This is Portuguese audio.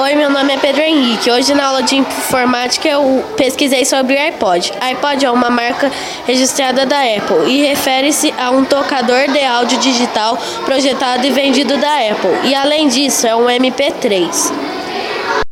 Oi, meu nome é Pedro Henrique. Hoje na aula de informática eu pesquisei sobre o iPod. iPod é uma marca registrada da Apple e refere-se a um tocador de áudio digital projetado e vendido da Apple. E além disso, é um MP3.